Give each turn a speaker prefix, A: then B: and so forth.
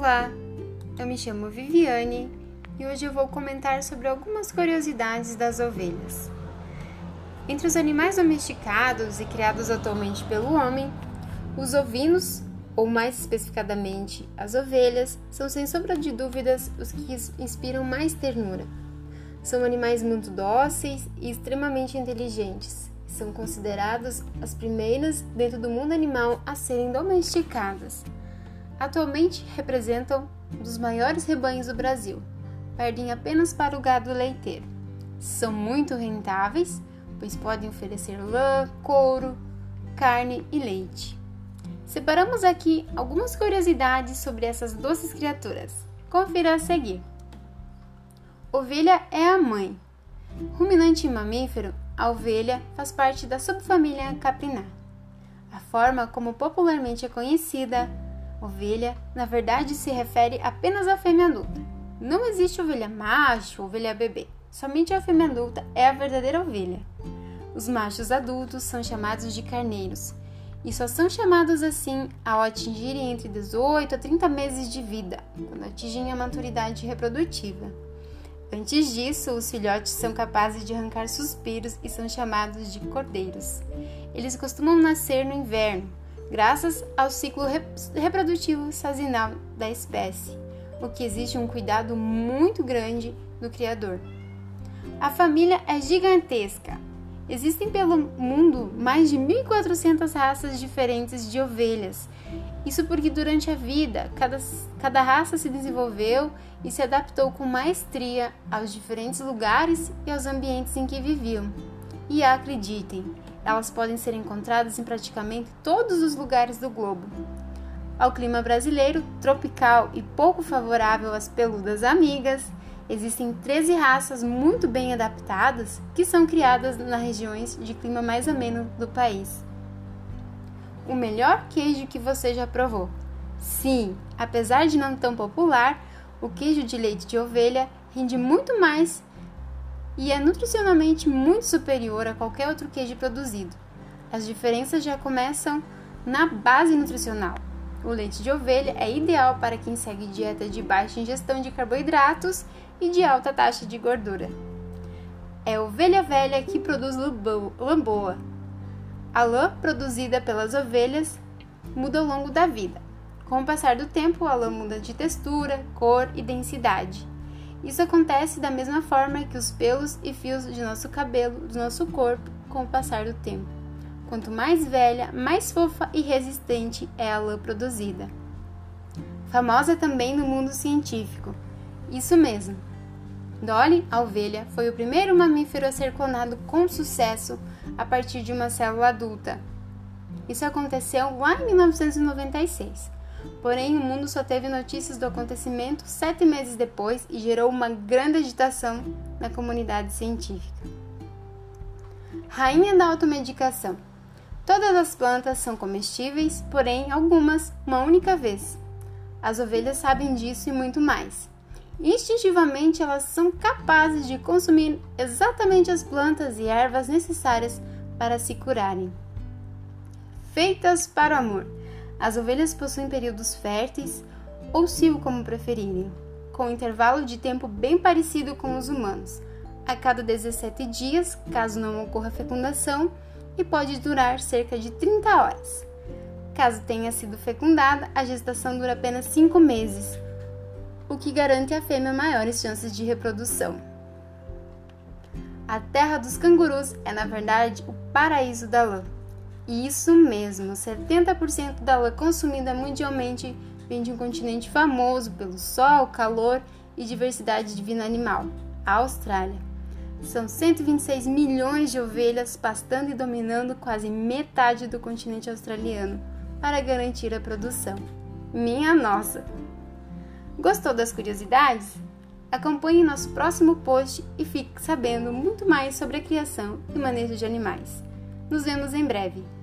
A: Olá, eu me chamo Viviane e hoje eu vou comentar sobre algumas curiosidades das ovelhas. Entre os animais domesticados e criados atualmente pelo homem, os ovinos, ou mais especificadamente as ovelhas, são sem sombra de dúvidas os que inspiram mais ternura. São animais muito dóceis e extremamente inteligentes. São consideradas as primeiras dentro do mundo animal a serem domesticadas. Atualmente representam um dos maiores rebanhos do Brasil, perdem apenas para o gado leiteiro. São muito rentáveis, pois podem oferecer lã, couro, carne e leite. Separamos aqui algumas curiosidades sobre essas doces criaturas. Confira a seguir. Ovelha é a mãe. Ruminante mamífero, a ovelha faz parte da subfamília capriná. A forma como popularmente é conhecida Ovelha, na verdade, se refere apenas à fêmea adulta. Não existe ovelha macho, ovelha bebê. Somente a fêmea adulta é a verdadeira ovelha. Os machos adultos são chamados de carneiros e só são chamados assim ao atingirem entre 18 a 30 meses de vida, quando atingem a maturidade reprodutiva. Antes disso, os filhotes são capazes de arrancar suspiros e são chamados de cordeiros. Eles costumam nascer no inverno, graças ao ciclo reprodutivo sazonal da espécie, o que exige um cuidado muito grande do criador. A família é gigantesca. Existem pelo mundo mais de 1.400 raças diferentes de ovelhas. Isso porque durante a vida, cada, cada raça se desenvolveu e se adaptou com maestria aos diferentes lugares e aos ambientes em que viviam. E acreditem, elas podem ser encontradas em praticamente todos os lugares do globo. Ao clima brasileiro, tropical e pouco favorável às peludas amigas, existem 13 raças muito bem adaptadas que são criadas nas regiões de clima mais ameno do país. O melhor queijo que você já provou. Sim, apesar de não tão popular, o queijo de leite de ovelha rende muito mais e é nutricionalmente muito superior a qualquer outro queijo produzido. As diferenças já começam na base nutricional. O leite de ovelha é ideal para quem segue dieta de baixa ingestão de carboidratos e de alta taxa de gordura. É ovelha velha que produz lã boa. A lã produzida pelas ovelhas muda ao longo da vida. Com o passar do tempo, a lã muda de textura, cor e densidade. Isso acontece da mesma forma que os pelos e fios de nosso cabelo, do nosso corpo, com o passar do tempo. Quanto mais velha, mais fofa e resistente é a lã produzida. Famosa também no mundo científico. Isso mesmo. Dolly, a ovelha, foi o primeiro mamífero a ser clonado com sucesso a partir de uma célula adulta. Isso aconteceu lá em 1996. Porém, o mundo só teve notícias do acontecimento sete meses depois e gerou uma grande agitação na comunidade científica. Rainha da automedicação. Todas as plantas são comestíveis, porém algumas uma única vez. As ovelhas sabem disso e muito mais. Instintivamente, elas são capazes de consumir exatamente as plantas e ervas necessárias para se curarem. Feitas para o amor. As ovelhas possuem períodos férteis ou cio, como preferirem, com um intervalo de tempo bem parecido com os humanos, a cada 17 dias, caso não ocorra fecundação, e pode durar cerca de 30 horas. Caso tenha sido fecundada, a gestação dura apenas 5 meses, o que garante à fêmea maiores chances de reprodução. A terra dos cangurus é, na verdade, o paraíso da lã. Isso mesmo, 70% da lã consumida mundialmente vem de um continente famoso pelo sol, calor e diversidade de vida animal, a Austrália. São 126 milhões de ovelhas pastando e dominando quase metade do continente australiano para garantir a produção. Minha nossa! Gostou das curiosidades? Acompanhe nosso próximo post e fique sabendo muito mais sobre a criação e manejo de animais. Nos vemos em breve.